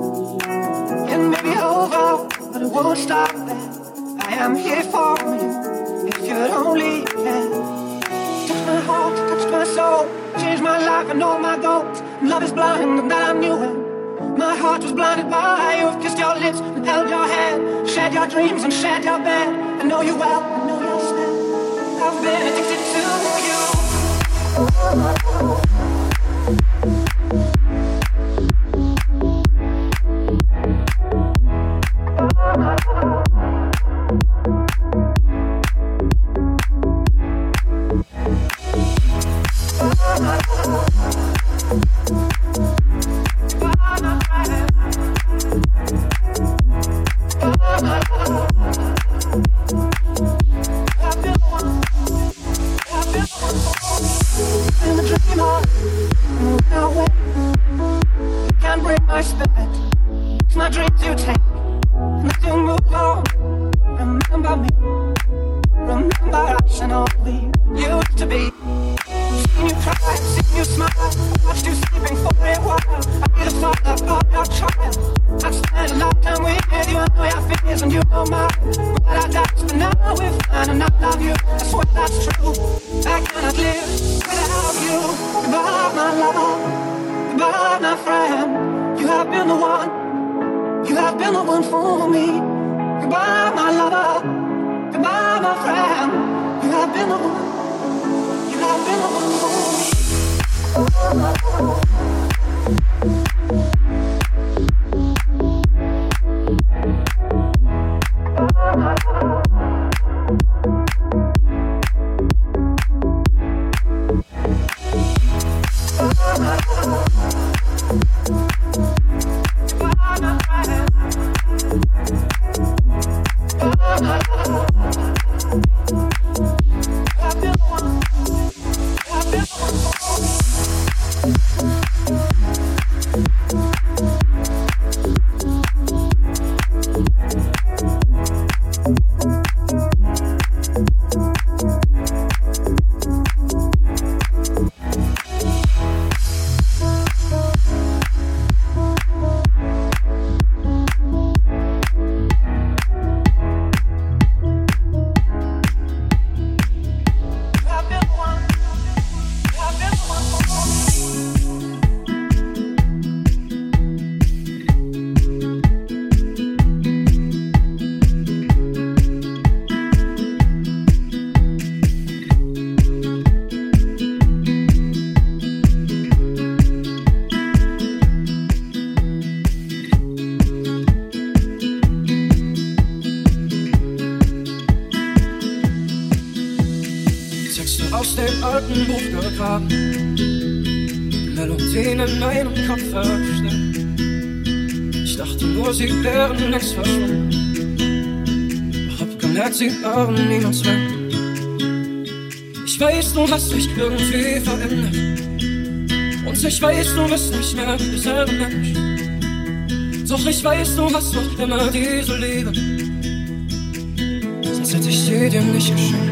It may be over, but it won't stop there. I am here for you if you'd only care. Touched my heart, touched my soul, changed my life and all my goals. Love is blind, and that I knew it. My heart was blinded by you've kissed your lips and held your hand, shared your dreams and shared your bed. I know you well, I know stay. I've been addicted to you. Waren niemals weg. Ich weiß, du hast dich irgendwie verändert. Und ich weiß, du bist nicht mehr derselbe Mensch. Doch ich weiß, du hast noch immer diese Liebe. Sonst hätte ich sie dir nicht geschenkt.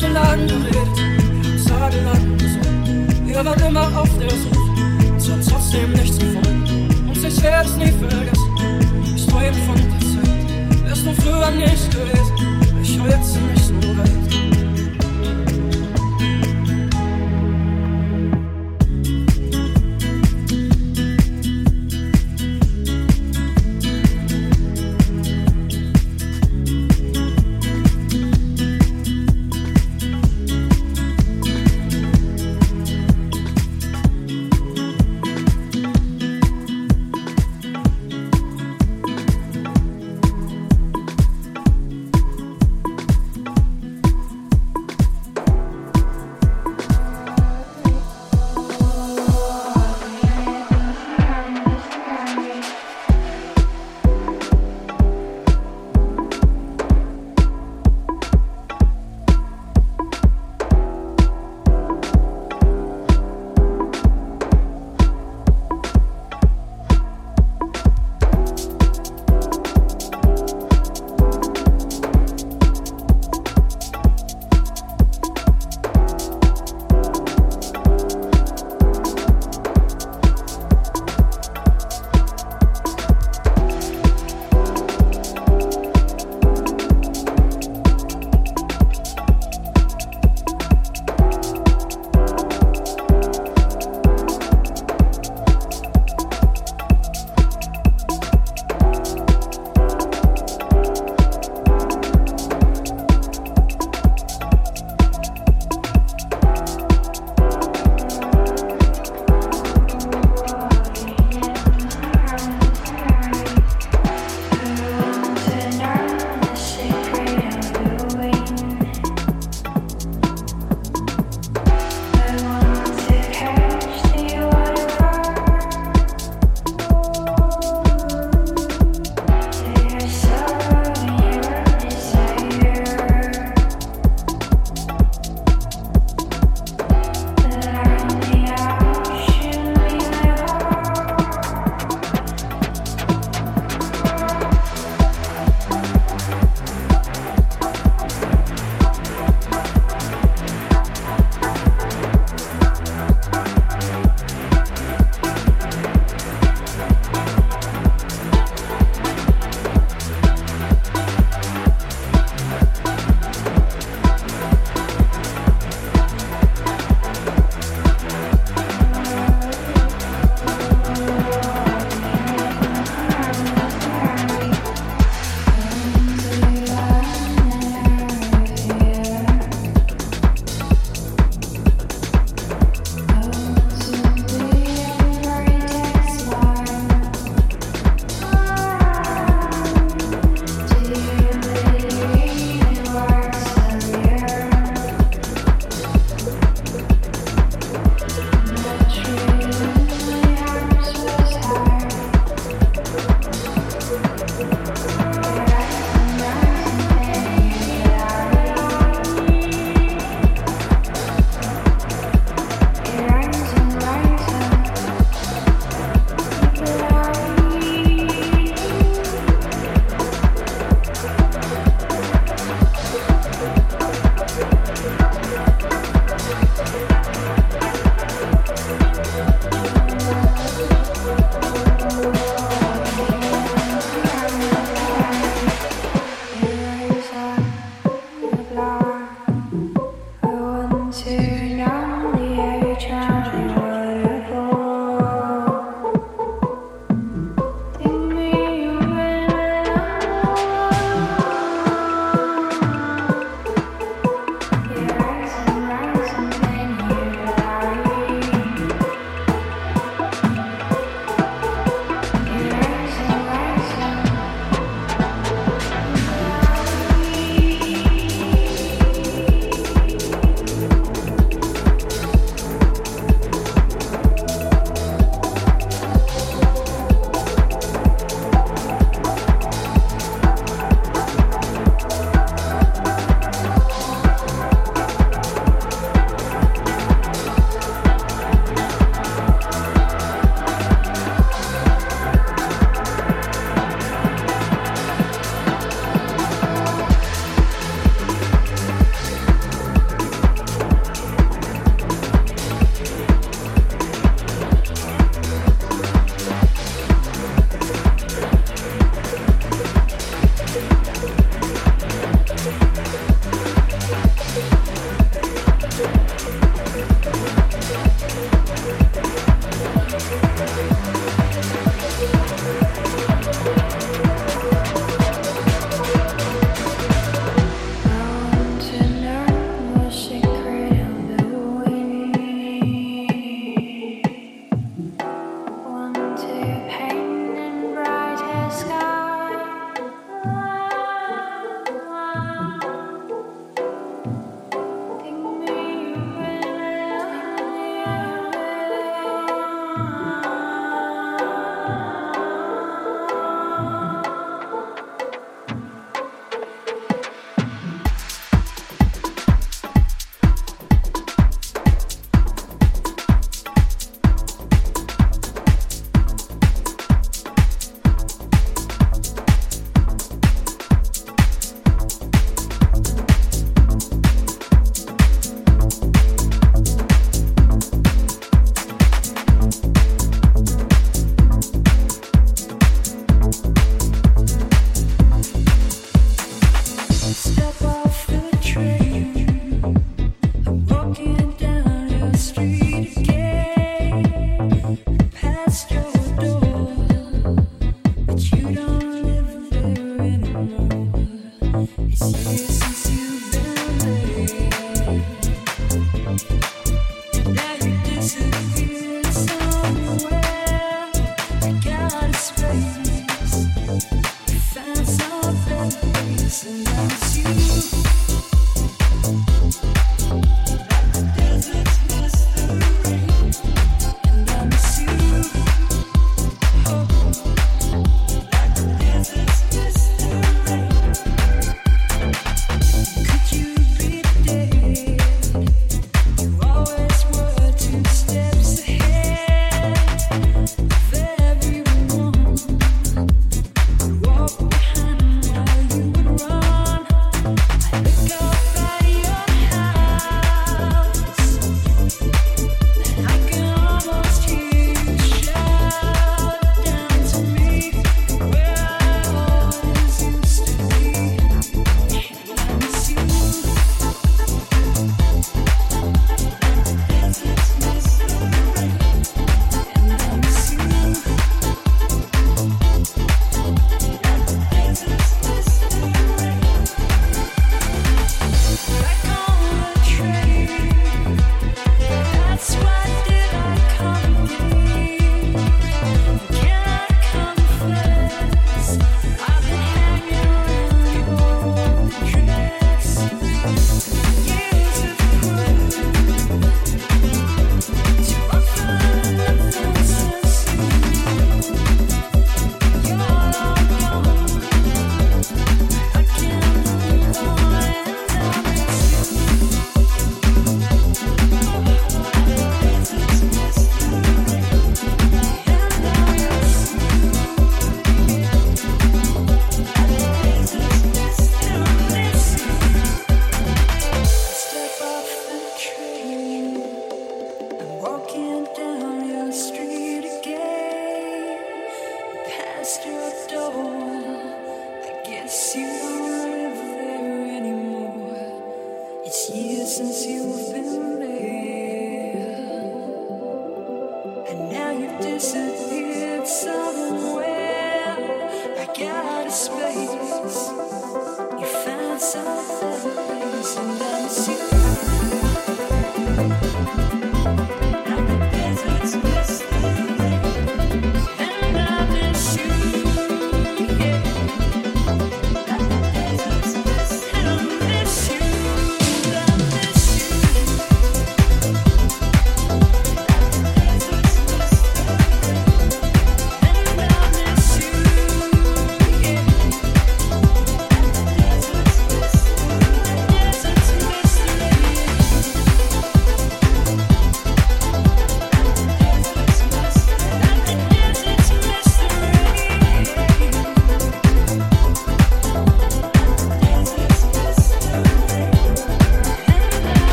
ganze lang geredet, Zage lang gesucht. Wir waren immer auf der Suche, uns hat trotzdem nichts gefunden. Und ich werd's nie vergessen, ich träume von der Zeit. Wärst du früher nicht gewesen, ich heule jetzt nicht so weit.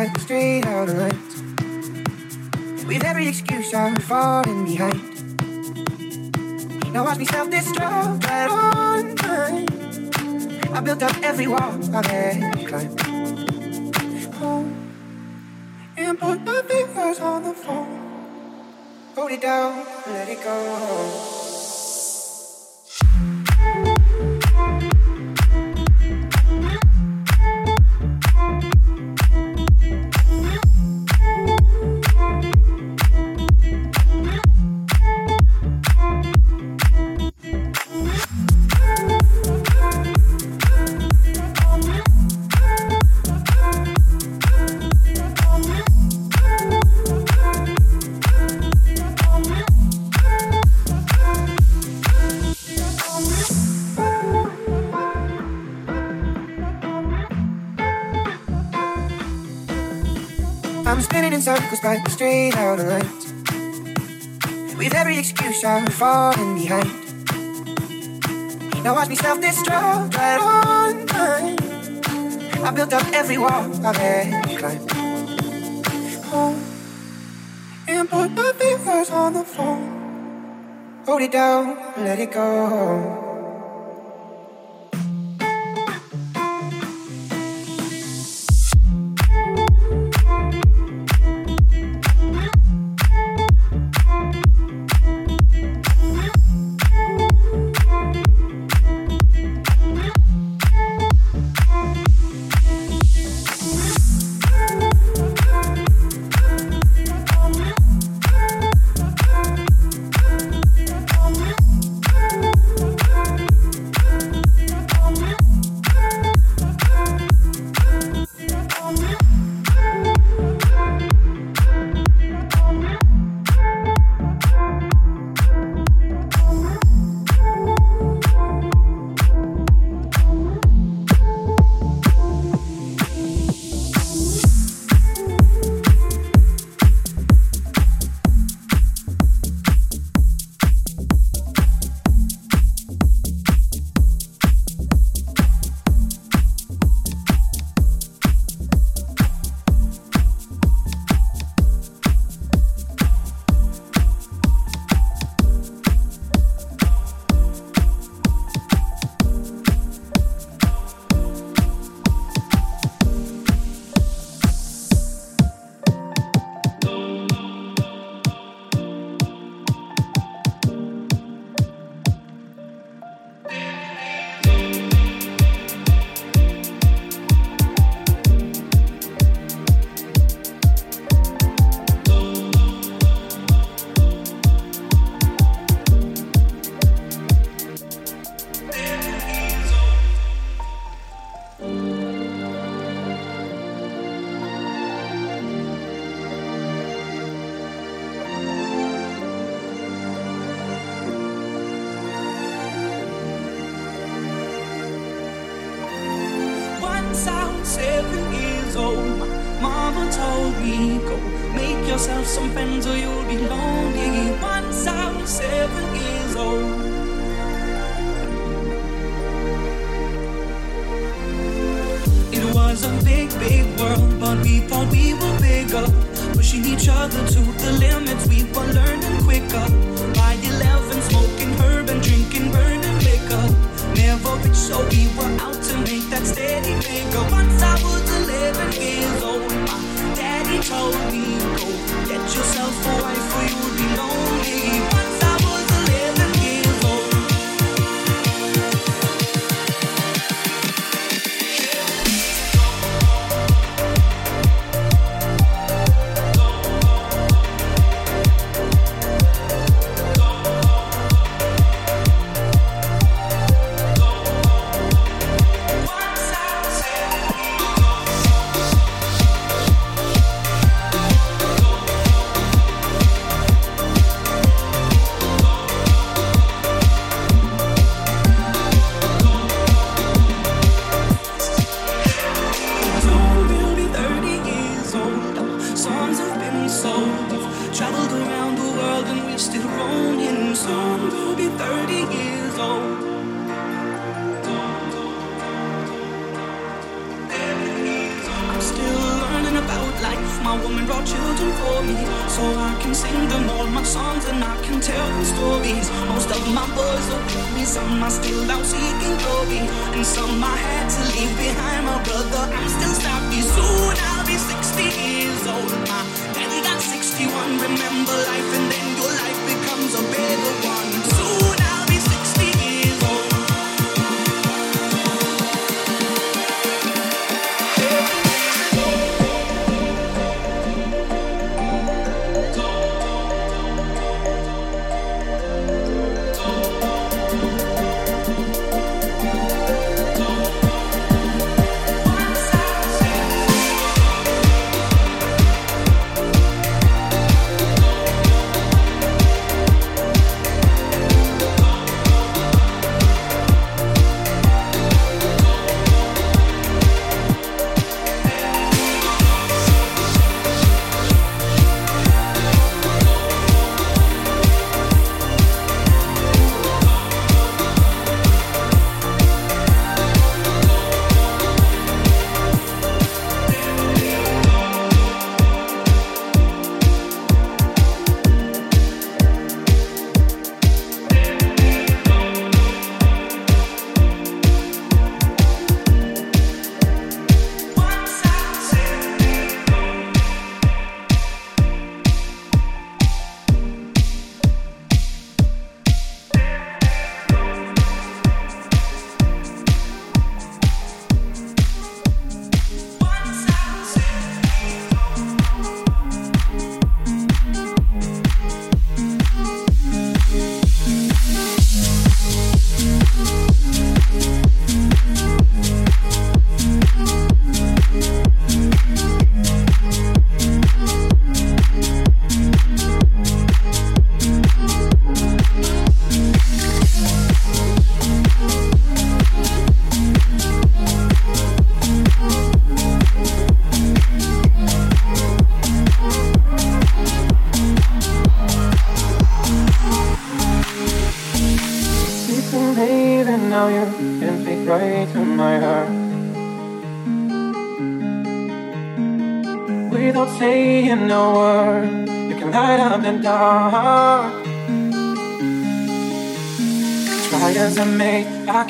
like we're straight out of light. With every excuse, I'm falling behind. Now watch me self-destruct right on time. I built up every wall I've ever climbed. Home oh, and put my fingers on the phone. Hold it down, let it go. Watch me self-destruct right on time. I built up every wall I've ever climbed. And put my fingers on the phone. Hold it down, let it go.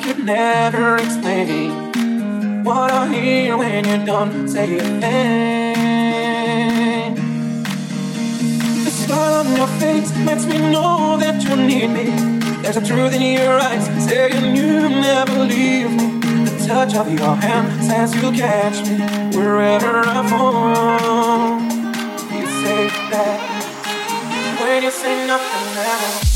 You never explain what I hear when you don't say a thing. The smile on your face lets me know that you need me. There's a truth in your eyes saying you never leave me. The touch of your hand says you'll catch me wherever I fall. You say that when you say nothing at all.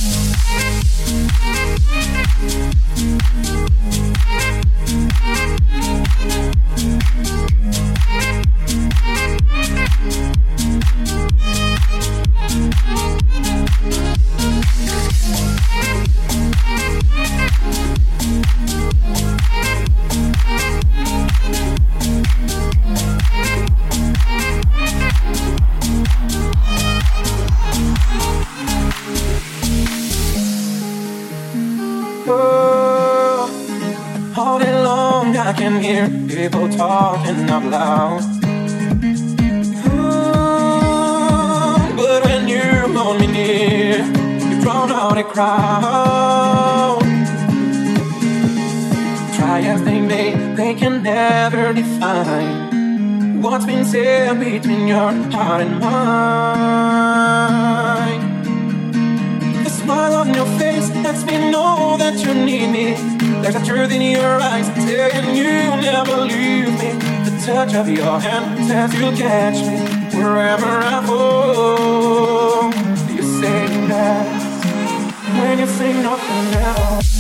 Talking out loud. Oh, but when you hold me near, you drown out a crowd. Try as they may, they can never define what's been said between your heart and mine The smile on your face lets me know that you need me. There's a truth in your eyes telling you never leave me. Touch of your hand says you'll catch me wherever I go. You say that when you say nothing else.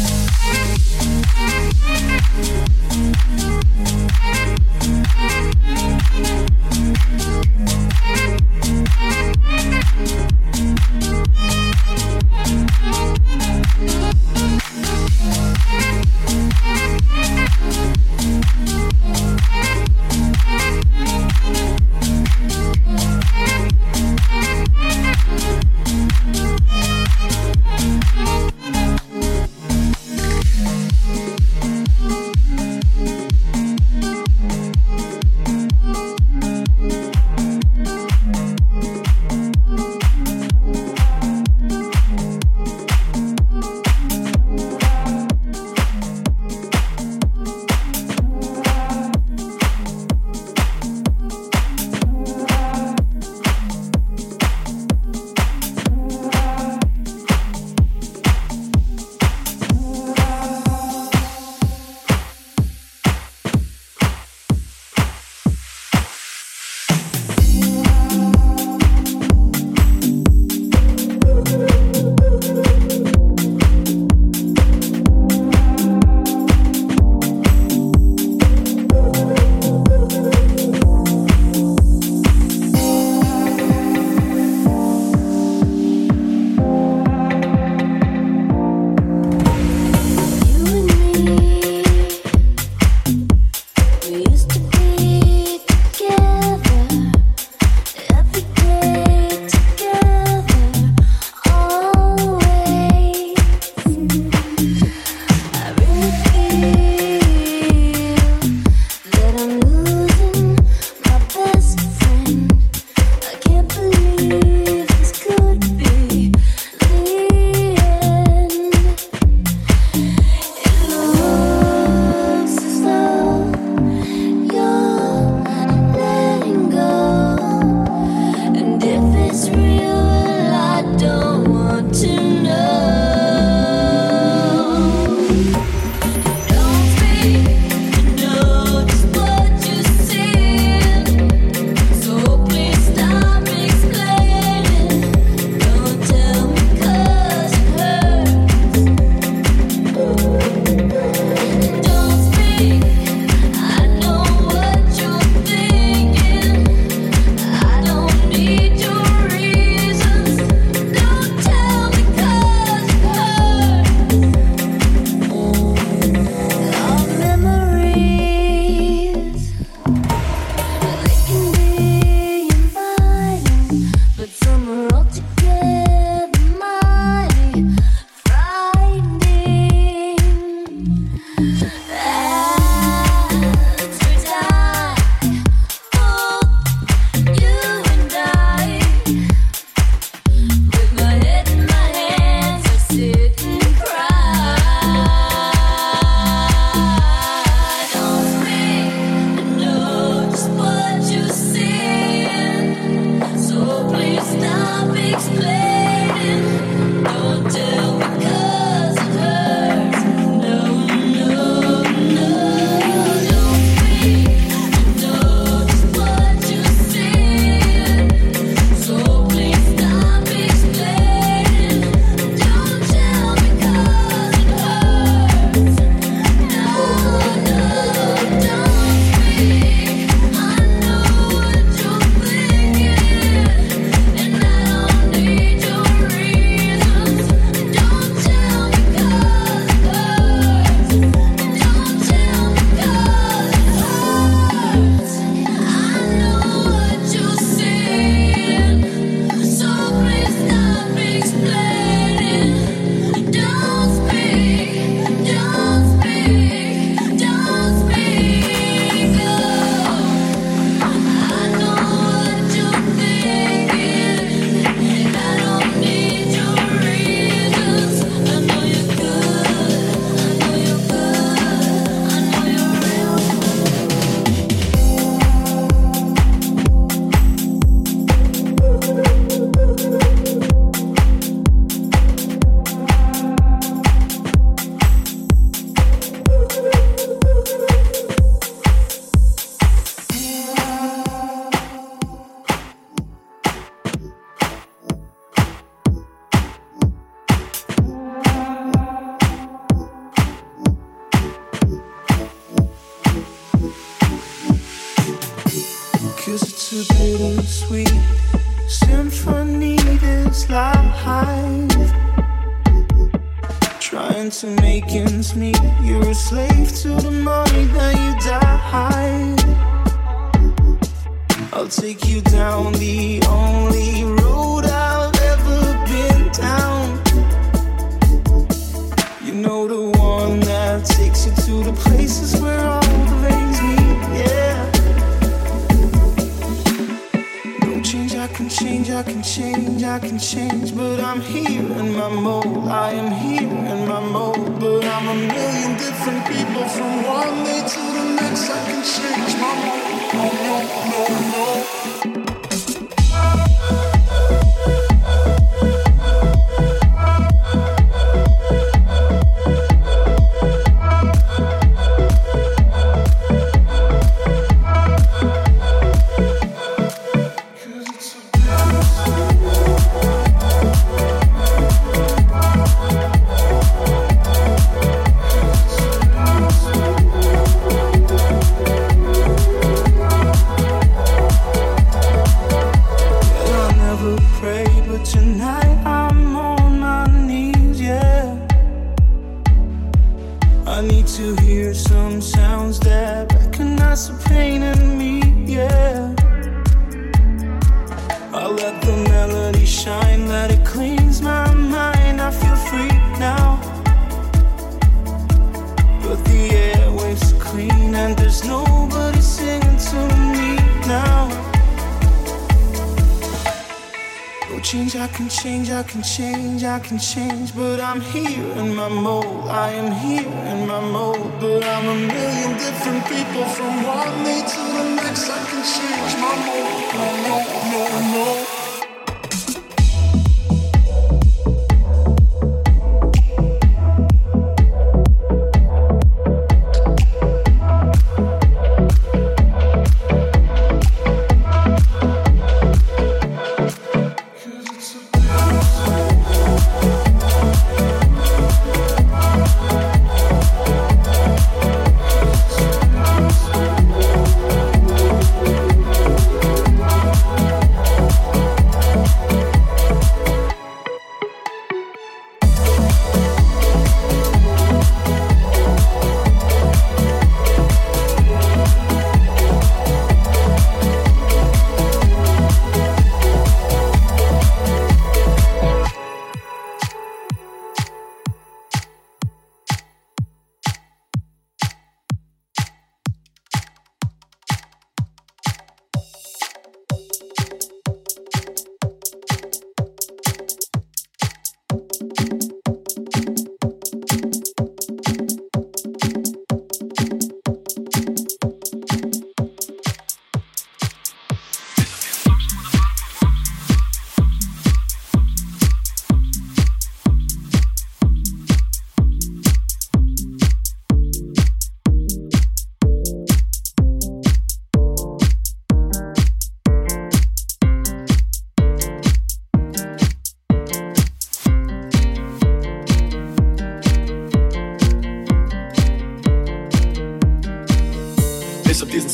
Can change, but I'm here in my mode.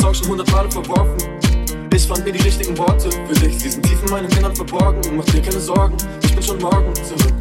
Song schon hundert Male verworfen. Ich fand mir die richtigen Worte für dich. Sie sind tief in meinen Innern verborgen. Mach dir keine Sorgen, ich bin schon morgen zurück.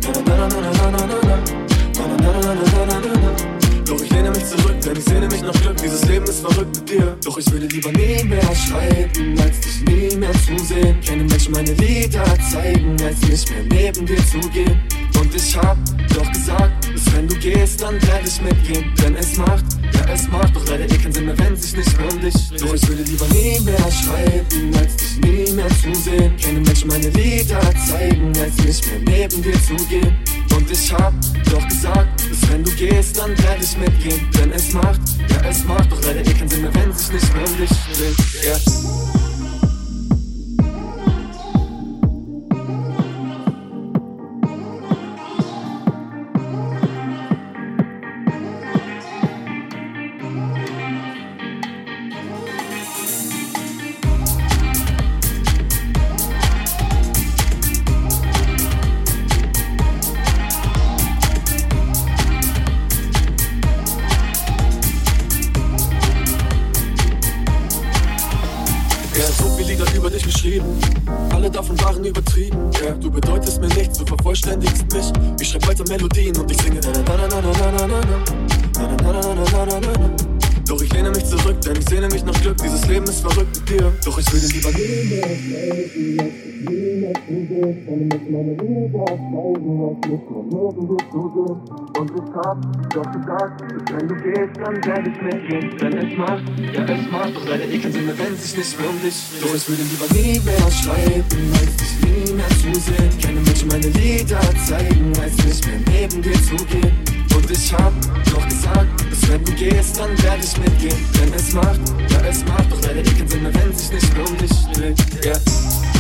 Doch ich lehne mich zurück, denn ich sehne mich nach Glück. Dieses Leben ist verrückt mit dir. Doch ich würde lieber nie mehr schreiben, als dich nie mehr zu sehen. Keine Menschen meine Lieder zeigen, als nicht mehr neben dir zu gehen. Und ich hab doch gesagt, dass wenn du gehst, dann werde ich mitgehen. Denn es macht, ja es macht doch leider eh keinen Sinn mehr, wenn sich nicht mehr um dich. Doch ich würde lieber nie mehr schreiben, als dich nie mehr zu sehen. Keine Menschen meine Lieder zeigen, als nicht mehr neben dir zu gehen. Und ich hab doch gesagt, dass wenn du gehst, dann werde ich mitgehen. Denn es macht, ja es macht doch leider eh keinen Sinn mehr, wenn sich nicht mehr um dich dreht. Yeah. Doch ich will lieber und ich hab doch gesagt, wenn du gehst, dann werde ich mitgehen. Wenn es macht, ja es macht, doch deine Ekeln sind mir, wenn sich nicht mehr um dich dreht. Doch ich würde lieber nie mehr schreiben, als dich nie mehr zu sehen. Keine Menschen meine Lieder zeigen, als nicht mehr neben dir zu gehen. Und ich hab doch gesagt, wenn du gehst, dann werde ich mitgehen. Denn es macht, ja es macht, doch deine Ekeln sind mir, wenn sich nicht um dich dreht. Yeah.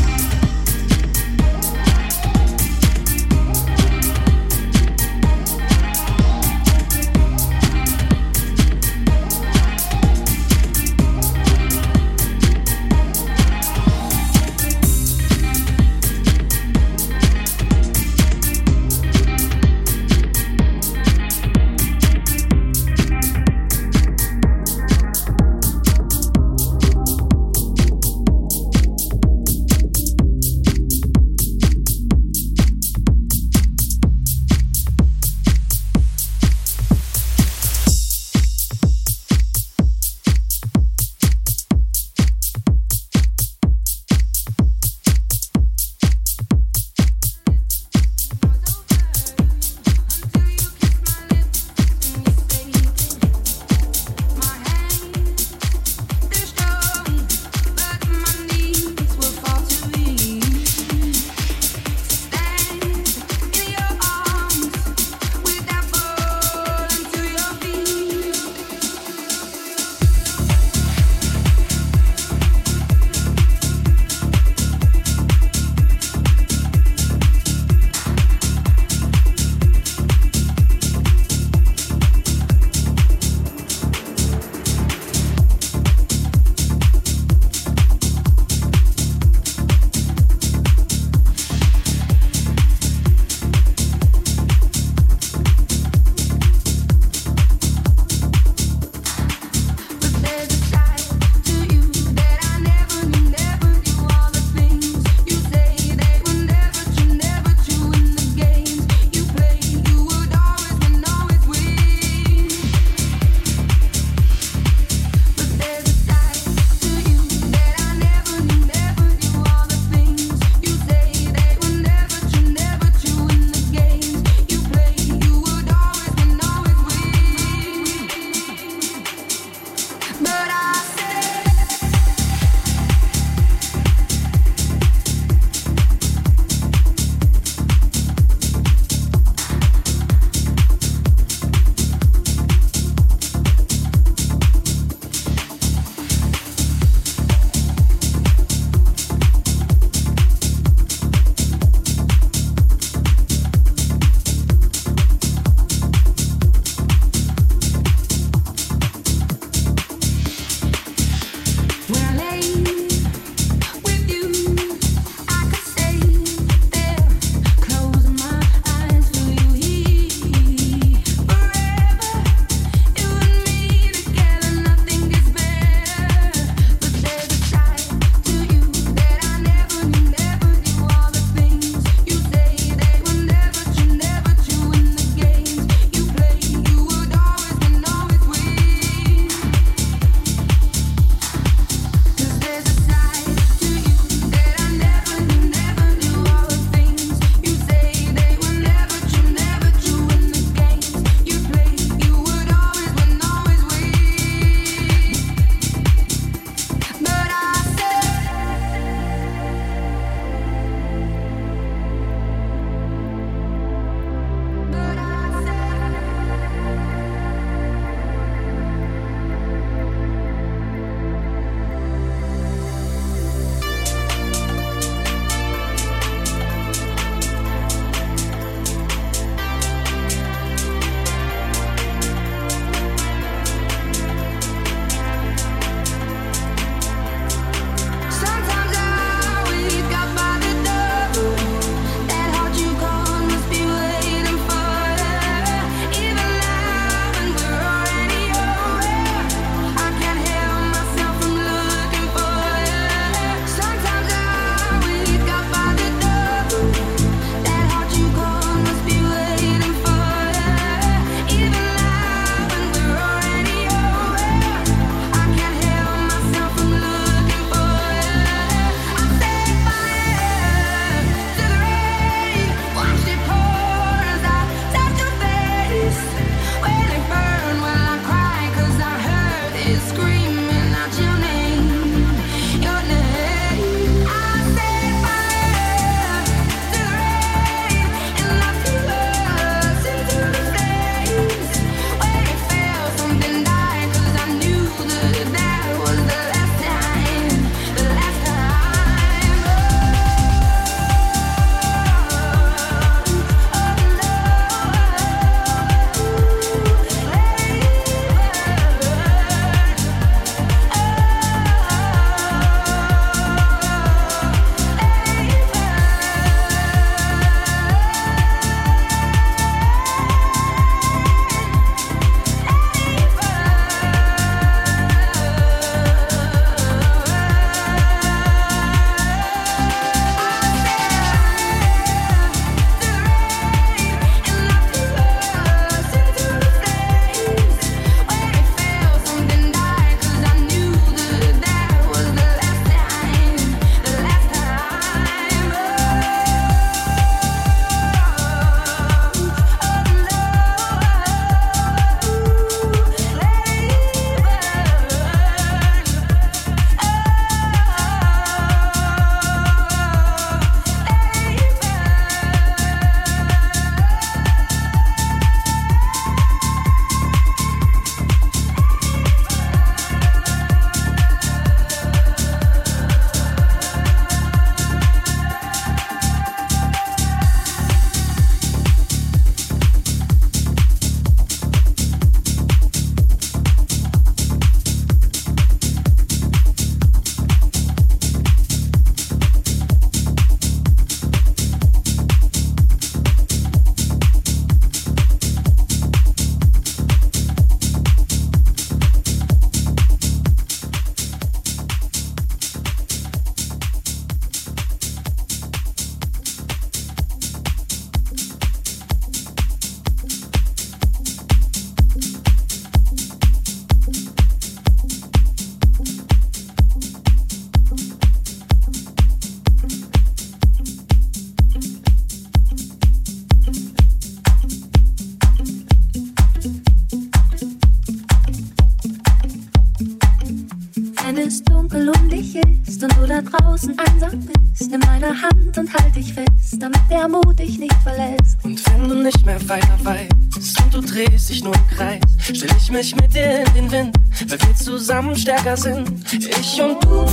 draußen einsam bist, nimm meine Hand und halt dich fest, damit der Mut dich nicht verlässt. Und wenn du nicht mehr weiter weißt und du drehst dich nur im Kreis, stell ich mich mit dir in den Wind, weil wir zusammen stärker sind. Ich und du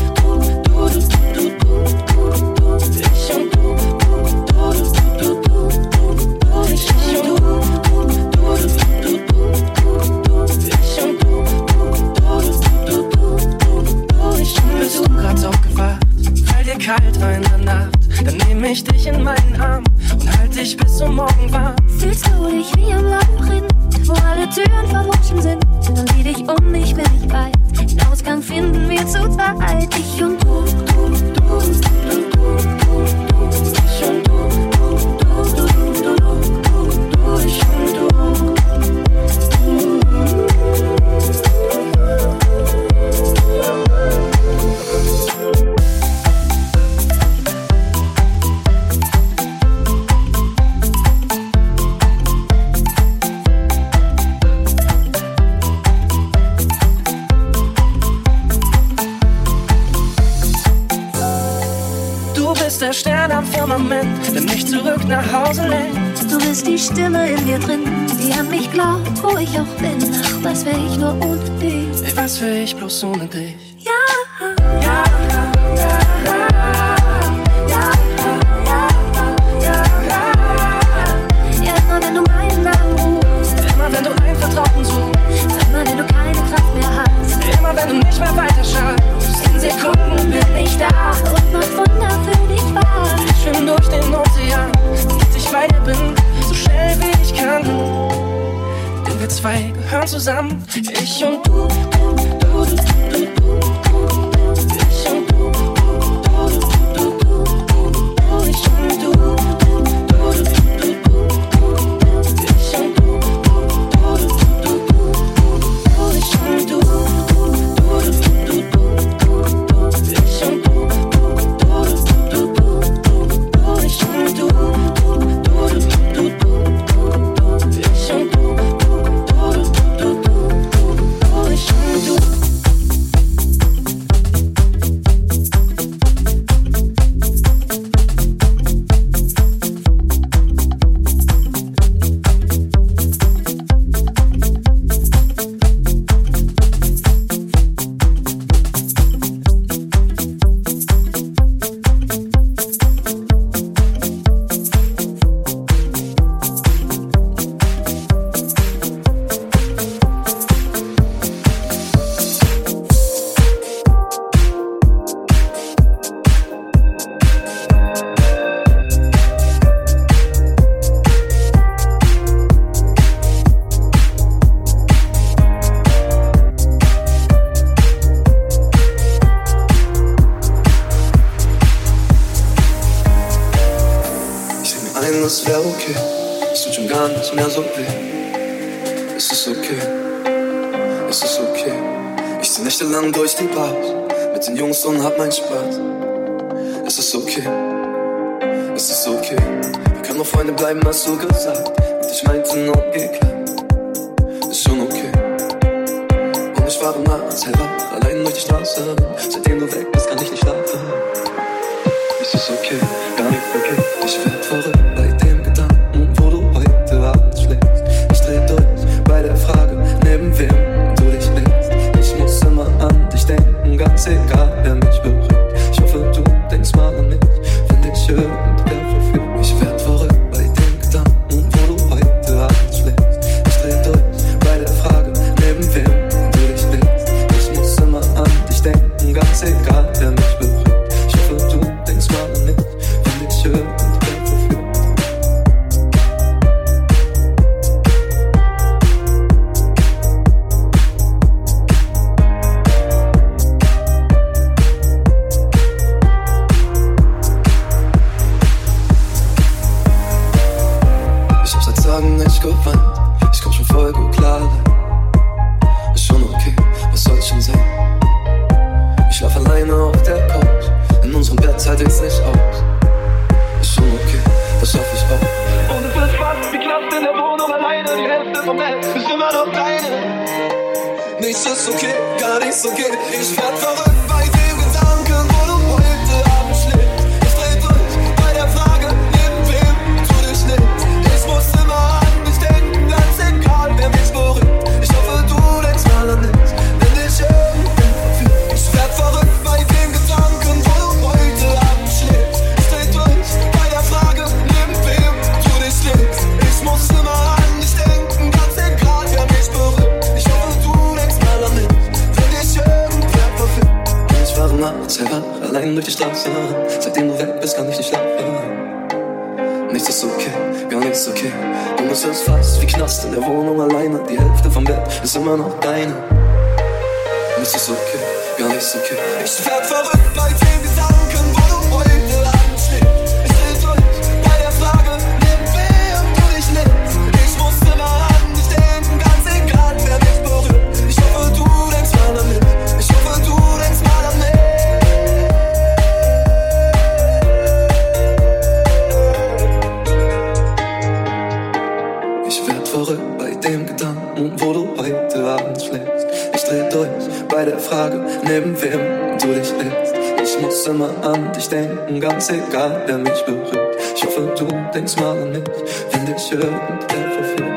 ich dich in meinen Arm und halte dich bis zum Morgen warm. Fühlst du dich wie am ist die Stimme in mir drin, die an mich glaubt, wo ich auch bin. Ach, was wäre ich nur ohne dich? Ey, was wäre ich bloß ohne dich? mehr so weh. Es ist okay, es ist okay. Ich zieh nächtelang durch die Bars mit den Jungs und hab meinen Spaß. Es ist okay, es ist okay. Wir können noch Freunde bleiben, hast du gesagt. Und ich meinte nur eh, geklappt. Ist schon okay. Und ich fahre nachts hellwach, allein durch die Straße. Seitdem du weg bist, kann ich nicht schlafen. Es ist okay, gar nicht okay. Ich werd verrückt. Serra, allein durch die Straße. Seitdem du weg bist, kann ich nicht schlafen. Nichts ist okay, gar nichts okay. Und es ist fast wie Knast in der Wohnung alleine. Die Hälfte vom Bett ist immer noch deine. Nichts ist okay, gar nichts okay. Ich werd verrückt bei dir. der Frage, neben wem du dich lässt. Ich muss immer an dich denken, ganz egal, wer mich berührt. Ich hoffe, du denkst mal an mich, wenn dich irgendwer verführt.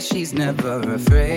She's never afraid.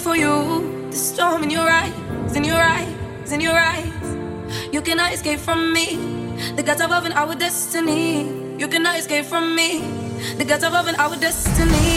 for you. The storm in your eyes, in your eyes, in your eyes. You cannot escape from me. The gods above and our destiny. You cannot escape from me. The gods above and our destiny.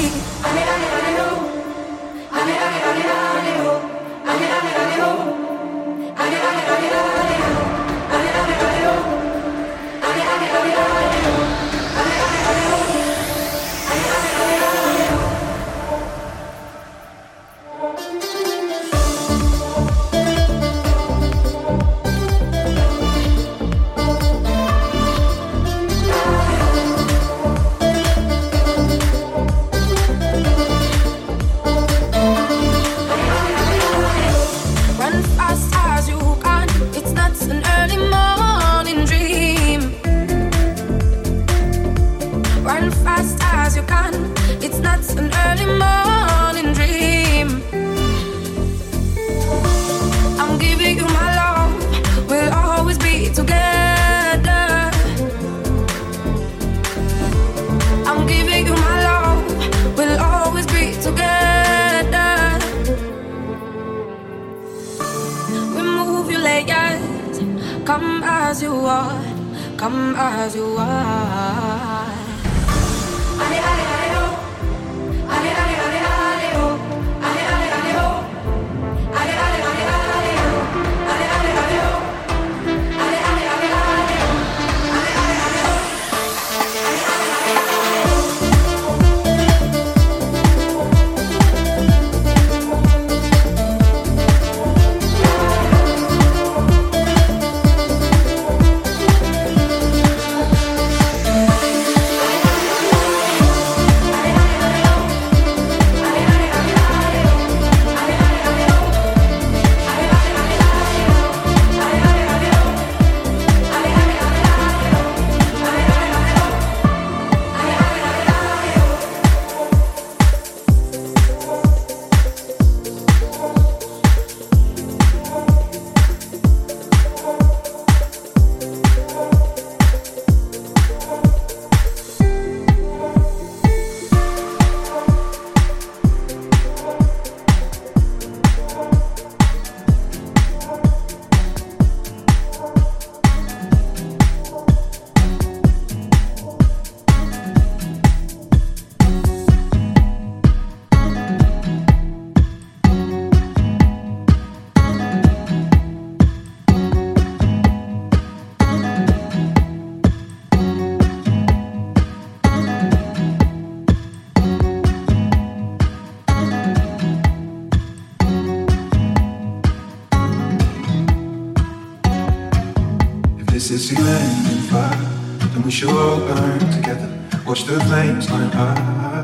This is igniting fire, and we shall all burn together. Watch the flames climb high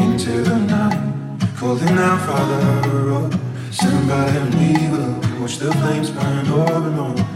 into the night, Calling out farther. Oh, stand by and we will watch the flames burn over and over.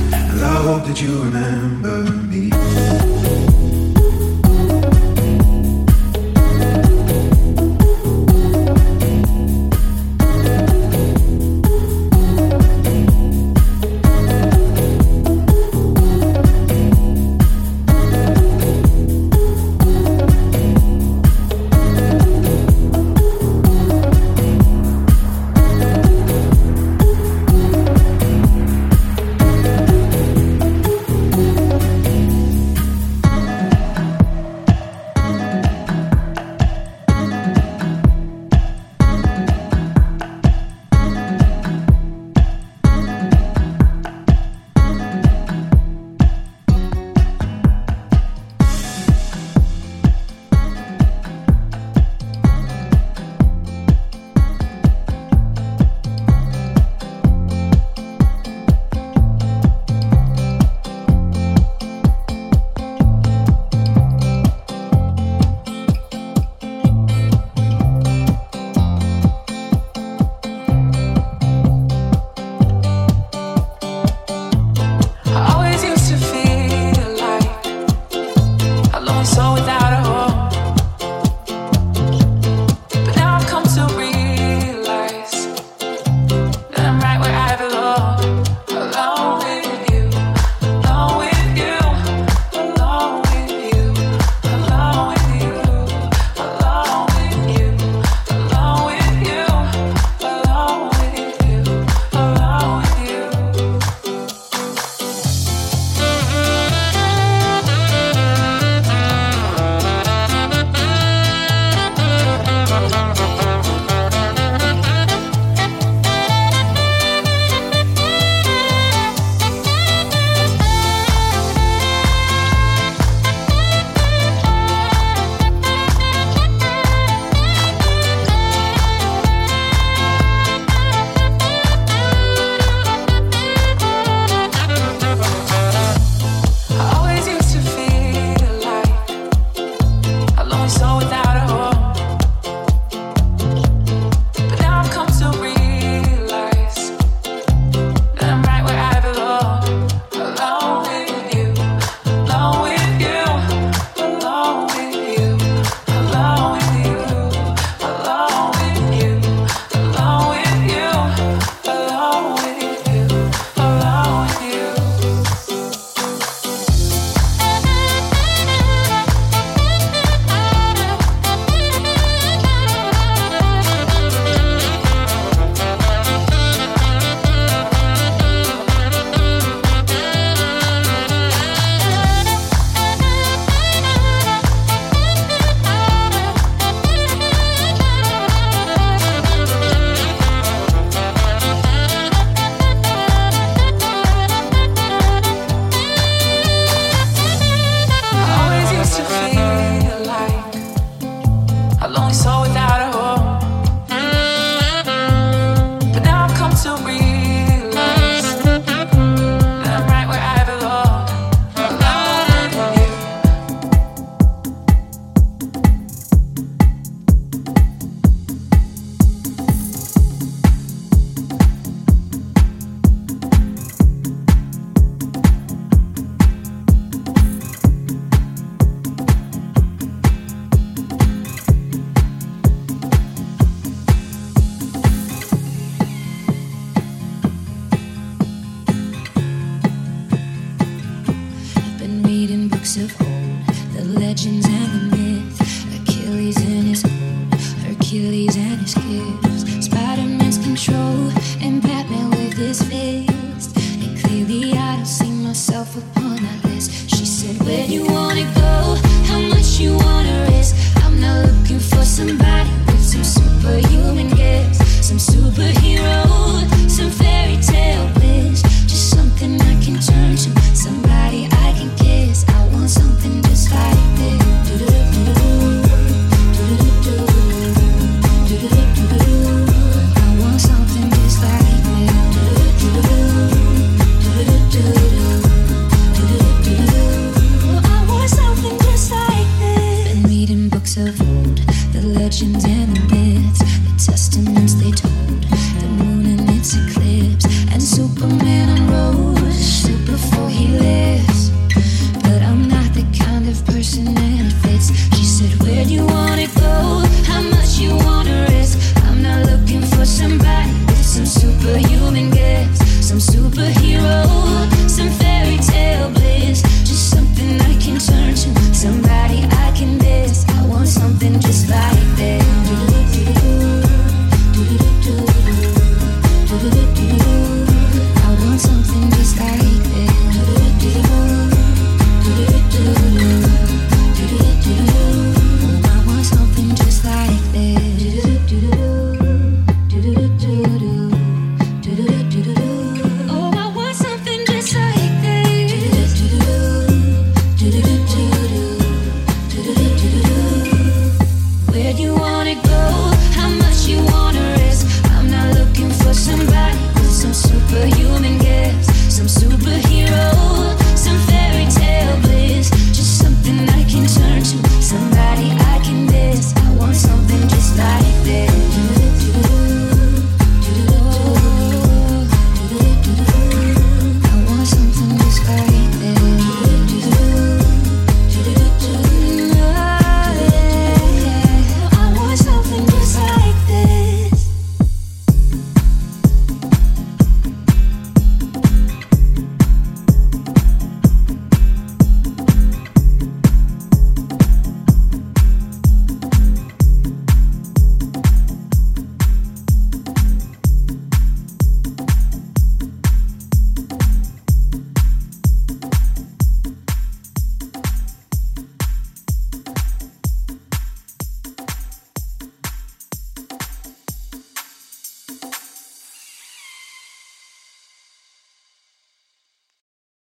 I hope that you remember me.